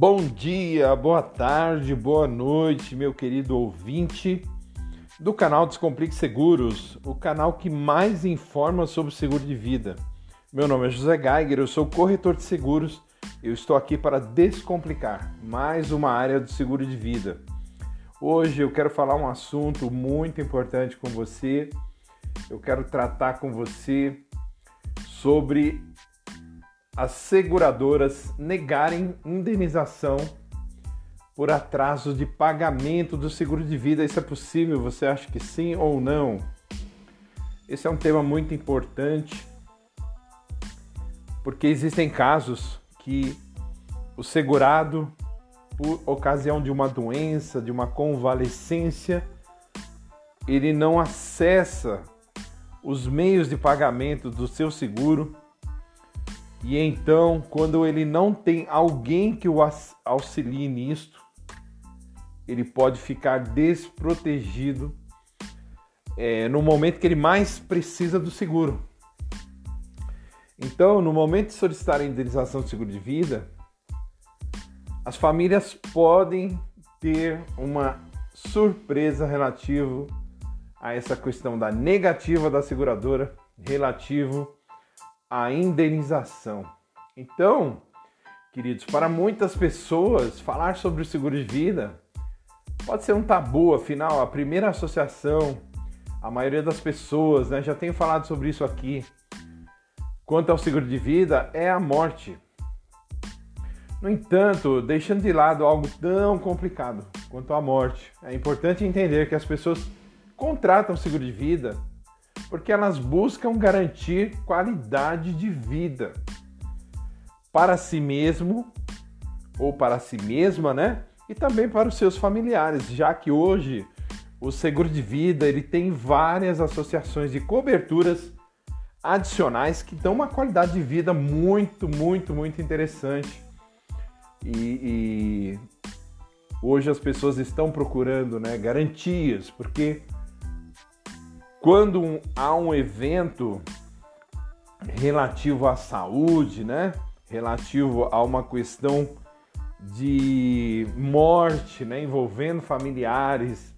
Bom dia, boa tarde, boa noite, meu querido ouvinte do canal Descomplique Seguros, o canal que mais informa sobre seguro de vida. Meu nome é José Geiger, eu sou corretor de seguros. Eu estou aqui para descomplicar mais uma área do seguro de vida. Hoje eu quero falar um assunto muito importante com você. Eu quero tratar com você sobre as seguradoras negarem indenização por atraso de pagamento do seguro de vida. Isso é possível? Você acha que sim ou não? Esse é um tema muito importante porque existem casos que o segurado, por ocasião de uma doença, de uma convalescência, ele não acessa os meios de pagamento do seu seguro e então, quando ele não tem alguém que o auxilie nisto, ele pode ficar desprotegido é, no momento que ele mais precisa do seguro. Então, no momento de solicitar a indenização de seguro de vida, as famílias podem ter uma surpresa relativo a essa questão da negativa da seguradora relativo a indenização. Então, queridos, para muitas pessoas, falar sobre o seguro de vida pode ser um tabu, afinal, a primeira associação, a maioria das pessoas, né, já tenho falado sobre isso aqui, quanto ao seguro de vida, é a morte. No entanto, deixando de lado algo tão complicado quanto a morte, é importante entender que as pessoas contratam seguro de vida porque elas buscam garantir qualidade de vida para si mesmo ou para si mesma, né? E também para os seus familiares, já que hoje o seguro de vida ele tem várias associações de coberturas adicionais que dão uma qualidade de vida muito, muito, muito interessante. E, e hoje as pessoas estão procurando né, garantias, porque quando há um evento relativo à saúde, né? Relativo a uma questão de morte, né? Envolvendo familiares.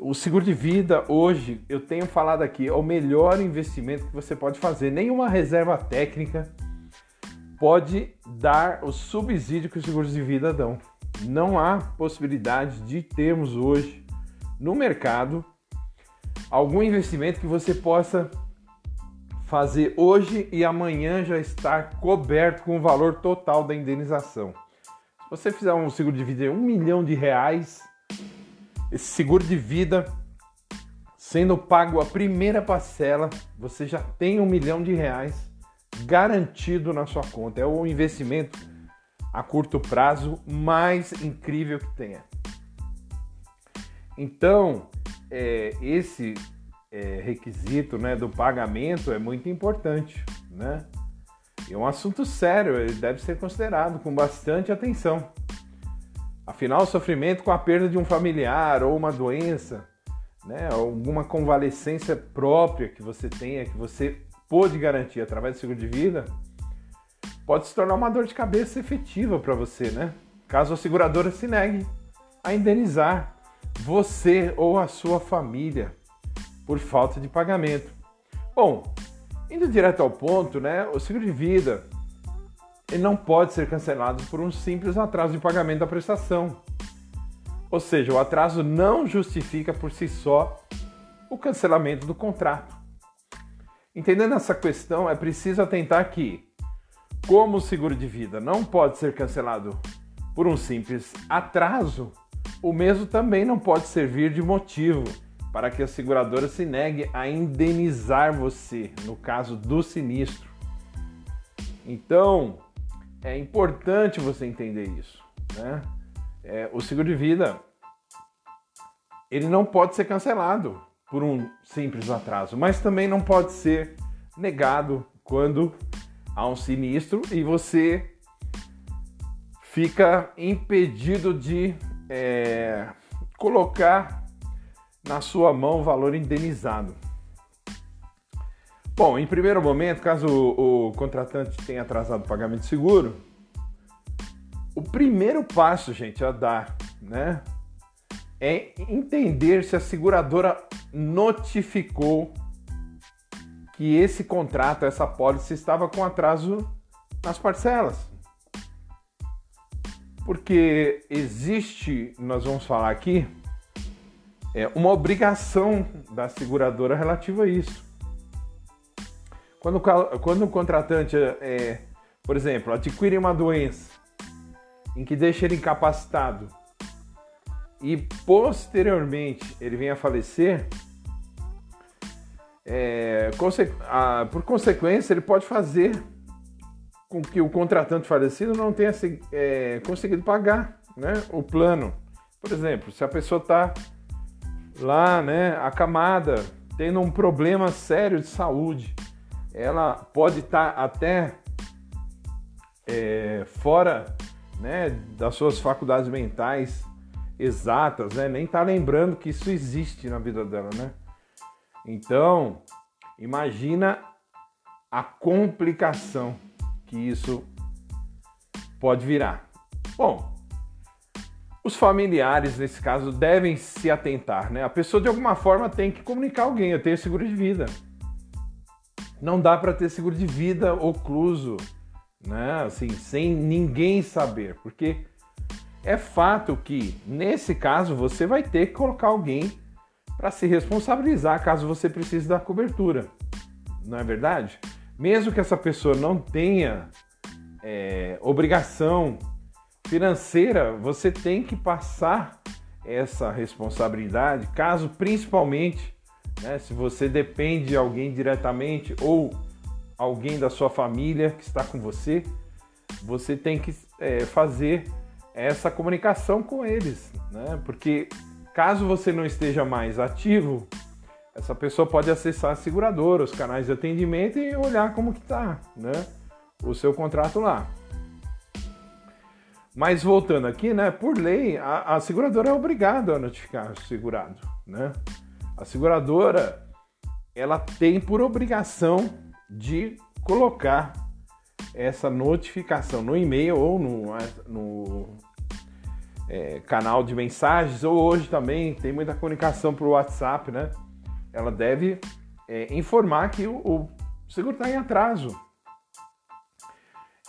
O seguro de vida hoje, eu tenho falado aqui, é o melhor investimento que você pode fazer. Nenhuma reserva técnica pode dar o subsídio que os seguros de vida dão. Não há possibilidade de termos hoje no mercado algum investimento que você possa fazer hoje e amanhã já estar coberto com o valor total da indenização. Se você fizer um seguro de vida de um milhão de reais, esse seguro de vida sendo pago a primeira parcela, você já tem um milhão de reais garantido na sua conta. É o investimento a curto prazo mais incrível que tenha. Então, é, esse é, requisito né, do pagamento é muito importante, né? É um assunto sério, ele deve ser considerado com bastante atenção. Afinal, o sofrimento com a perda de um familiar ou uma doença, né, alguma convalescência própria que você tenha, que você pôde garantir através do seguro de vida, pode se tornar uma dor de cabeça efetiva para você, né? Caso a seguradora se negue a indenizar você ou a sua família por falta de pagamento. Bom, indo direto ao ponto, né, o seguro de vida ele não pode ser cancelado por um simples atraso de pagamento da prestação. Ou seja, o atraso não justifica por si só o cancelamento do contrato. Entendendo essa questão, é preciso atentar que, como o seguro de vida não pode ser cancelado por um simples atraso, o mesmo também não pode servir de motivo para que a seguradora se negue a indenizar você no caso do sinistro. Então, é importante você entender isso. Né? É, o seguro de vida ele não pode ser cancelado por um simples atraso, mas também não pode ser negado quando há um sinistro e você fica impedido de é, colocar na sua mão o valor indenizado. Bom, em primeiro momento, caso o, o contratante tenha atrasado o pagamento de seguro, O primeiro passo, gente, a dar, né, é entender se a seguradora notificou que esse contrato, essa pólice estava com atraso nas parcelas. Porque existe, nós vamos falar aqui, é uma obrigação da seguradora relativa a isso. Quando, quando o contratante, é, por exemplo, adquire uma doença em que deixa ele incapacitado e posteriormente ele vem a falecer, é, conse a, por consequência, ele pode fazer com que o contratante falecido não tenha é, conseguido pagar né, o plano. Por exemplo, se a pessoa está lá, né, acamada, tendo um problema sério de saúde, ela pode estar tá até é, fora né, das suas faculdades mentais exatas, né, nem está lembrando que isso existe na vida dela, né? Então, imagina a complicação que isso pode virar. Bom, os familiares, nesse caso, devem se atentar, né? A pessoa, de alguma forma, tem que comunicar alguém. Eu tenho seguro de vida. Não dá para ter seguro de vida ocluso, né? Assim, sem ninguém saber, porque é fato que, nesse caso, você vai ter que colocar alguém para se responsabilizar caso você precise da cobertura. Não é verdade? Mesmo que essa pessoa não tenha é, obrigação financeira, você tem que passar essa responsabilidade, caso principalmente, né, se você depende de alguém diretamente ou alguém da sua família que está com você, você tem que é, fazer essa comunicação com eles, né? Porque Caso você não esteja mais ativo, essa pessoa pode acessar a seguradora, os canais de atendimento e olhar como que está, né? O seu contrato lá. Mas voltando aqui, né? Por lei, a, a seguradora é obrigada a notificar o segurado, né? A seguradora, ela tem por obrigação de colocar essa notificação no e-mail ou no, no é, canal de mensagens, ou hoje também tem muita comunicação por WhatsApp, né? Ela deve é, informar que o, o seguro está em atraso.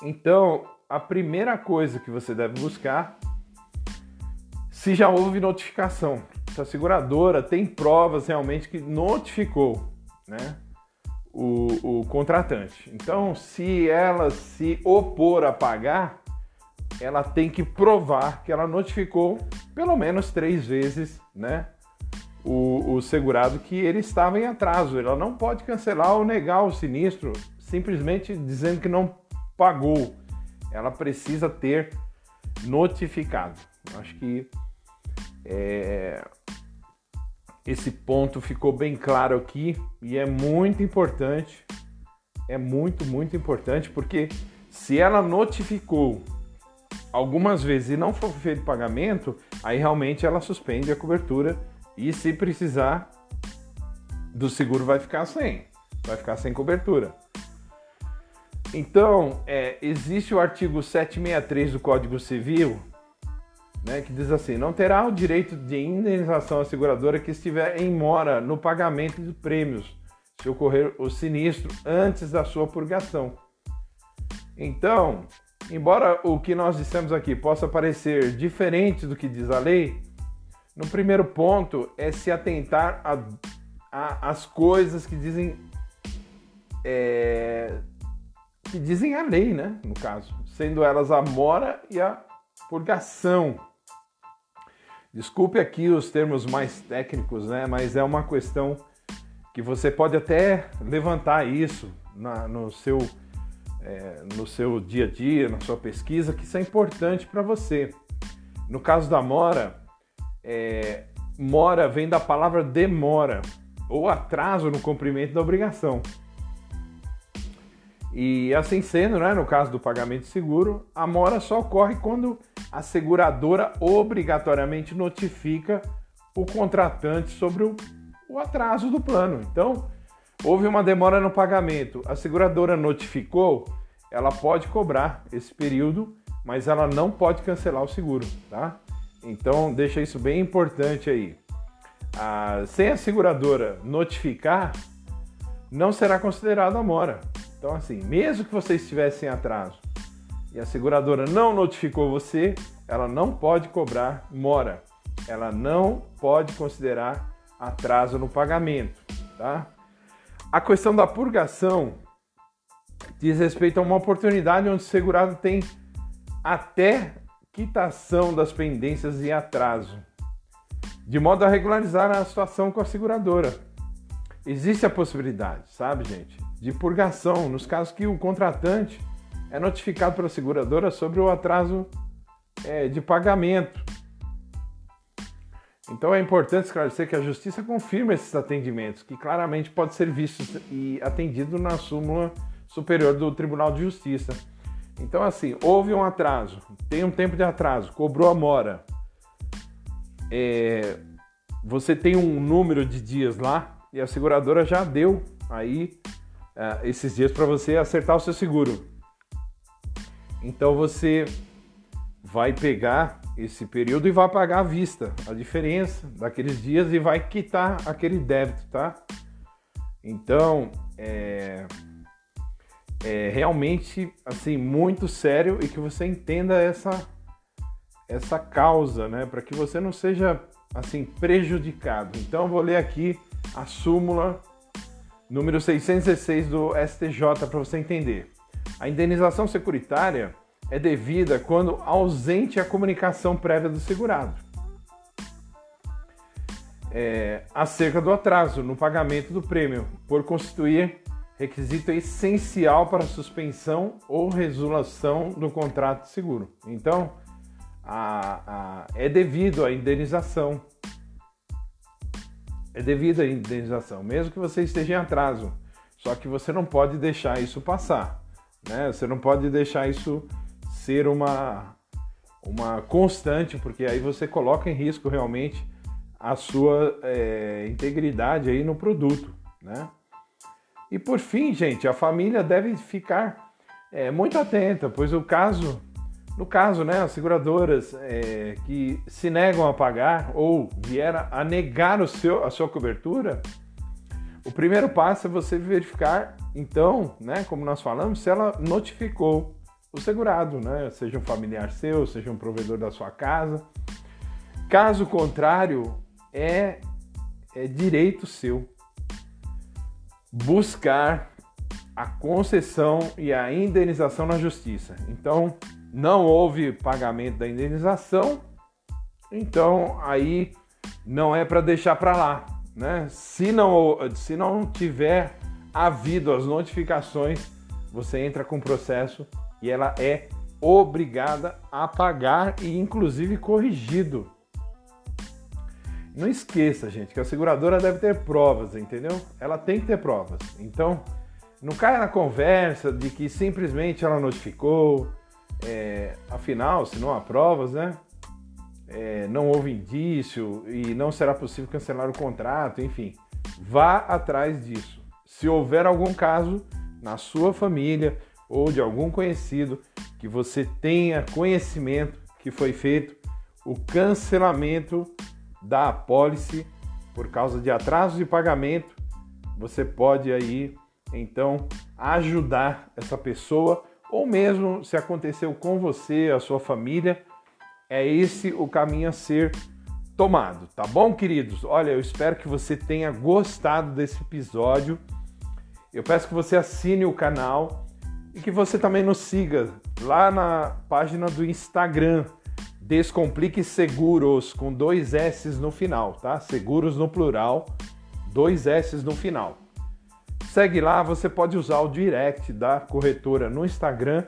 Então, a primeira coisa que você deve buscar, se já houve notificação, se a seguradora tem provas realmente que notificou, né? O, o contratante. Então, se ela se opor a pagar, ela tem que provar que ela notificou pelo menos três vezes, né? O, o, segurado que ele estava em atraso. Ela não pode cancelar ou negar o sinistro simplesmente dizendo que não pagou. Ela precisa ter notificado. Acho que é, esse ponto ficou bem claro aqui e é muito importante. É muito, muito importante porque se ela notificou algumas vezes e não for feito pagamento, aí realmente ela suspende a cobertura e se precisar do seguro vai ficar sem, vai ficar sem cobertura. Então, é, existe o artigo 763 do Código Civil, né, que diz assim: não terá o direito de indenização à seguradora que estiver em mora no pagamento de prêmios, se ocorrer o sinistro antes da sua purgação. Então, Embora o que nós dissemos aqui possa parecer diferente do que diz a lei, no primeiro ponto é se atentar às coisas que dizem é, que dizem a lei, né? No caso, sendo elas a mora e a purgação. Desculpe aqui os termos mais técnicos, né? Mas é uma questão que você pode até levantar isso na, no seu é, no seu dia a dia, na sua pesquisa, que isso é importante para você. No caso da mora, é, mora vem da palavra demora ou atraso no cumprimento da obrigação. E assim sendo, né, no caso do pagamento de seguro, a mora só ocorre quando a seguradora obrigatoriamente notifica o contratante sobre o, o atraso do plano. Então, Houve uma demora no pagamento, a seguradora notificou, ela pode cobrar esse período mas ela não pode cancelar o seguro, tá? Então deixa isso bem importante aí. Ah, sem a seguradora notificar, não será considerada mora. Então assim, mesmo que você estivesse em atraso e a seguradora não notificou você, ela não pode cobrar mora. Ela não pode considerar atraso no pagamento, tá? A questão da purgação diz respeito a uma oportunidade onde o segurado tem até quitação das pendências em atraso, de modo a regularizar a situação com a seguradora. Existe a possibilidade, sabe, gente, de purgação nos casos que o contratante é notificado pela seguradora sobre o atraso é, de pagamento. Então é importante esclarecer que a Justiça confirma esses atendimentos, que claramente pode ser visto e atendido na súmula superior do Tribunal de Justiça. Então, assim, houve um atraso, tem um tempo de atraso, cobrou a mora. É, você tem um número de dias lá e a seguradora já deu aí é, esses dias para você acertar o seu seguro. Então você vai pegar esse período e vai pagar à vista a diferença daqueles dias e vai quitar aquele débito, tá? Então, é, é realmente assim muito sério e que você entenda essa essa causa, né, para que você não seja assim prejudicado. Então, vou ler aqui a súmula número 616 do STJ para você entender. A indenização securitária é devida quando ausente a comunicação prévia do segurado é, acerca do atraso no pagamento do prêmio, por constituir requisito essencial para suspensão ou resolução do contrato de seguro. Então, a, a, é devido à indenização. É devido à indenização, mesmo que você esteja em atraso. Só que você não pode deixar isso passar. Né? Você não pode deixar isso ser uma, uma constante, porque aí você coloca em risco realmente a sua é, integridade aí no produto, né? E por fim, gente, a família deve ficar é, muito atenta, pois o caso, no caso, né, as seguradoras é, que se negam a pagar ou vieram a negar o seu, a sua cobertura, o primeiro passo é você verificar, então, né, como nós falamos, se ela notificou o segurado, né? Seja um familiar seu, seja um provedor da sua casa. Caso contrário, é, é direito seu buscar a concessão e a indenização na justiça. Então, não houve pagamento da indenização, então aí não é para deixar para lá, né? Se não, se não tiver havido as notificações, você entra com processo e ela é obrigada a pagar e inclusive corrigido. Não esqueça, gente, que a seguradora deve ter provas, entendeu? Ela tem que ter provas. Então, não caia na conversa de que simplesmente ela notificou, é, afinal, se não há provas, né? É, não houve indício e não será possível cancelar o contrato, enfim. Vá atrás disso. Se houver algum caso na sua família ou de algum conhecido que você tenha conhecimento que foi feito o cancelamento da apólice por causa de atraso de pagamento, você pode aí então ajudar essa pessoa ou mesmo se aconteceu com você, a sua família, é esse o caminho a ser tomado, tá bom, queridos? Olha, eu espero que você tenha gostado desse episódio. Eu peço que você assine o canal e que você também nos siga lá na página do Instagram Descomplique Seguros com dois S no final, tá? Seguros no plural, dois S no final. Segue lá, você pode usar o direct da corretora no Instagram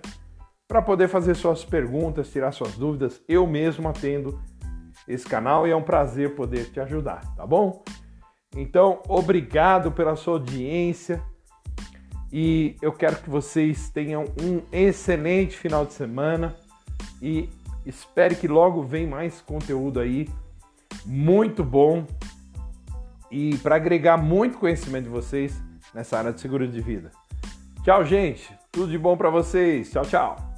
para poder fazer suas perguntas, tirar suas dúvidas. Eu mesmo atendo esse canal e é um prazer poder te ajudar, tá bom? Então, obrigado pela sua audiência e eu quero que vocês tenham um excelente final de semana e espere que logo vem mais conteúdo aí muito bom e para agregar muito conhecimento de vocês nessa área de seguro de vida. Tchau, gente. Tudo de bom para vocês. Tchau, tchau.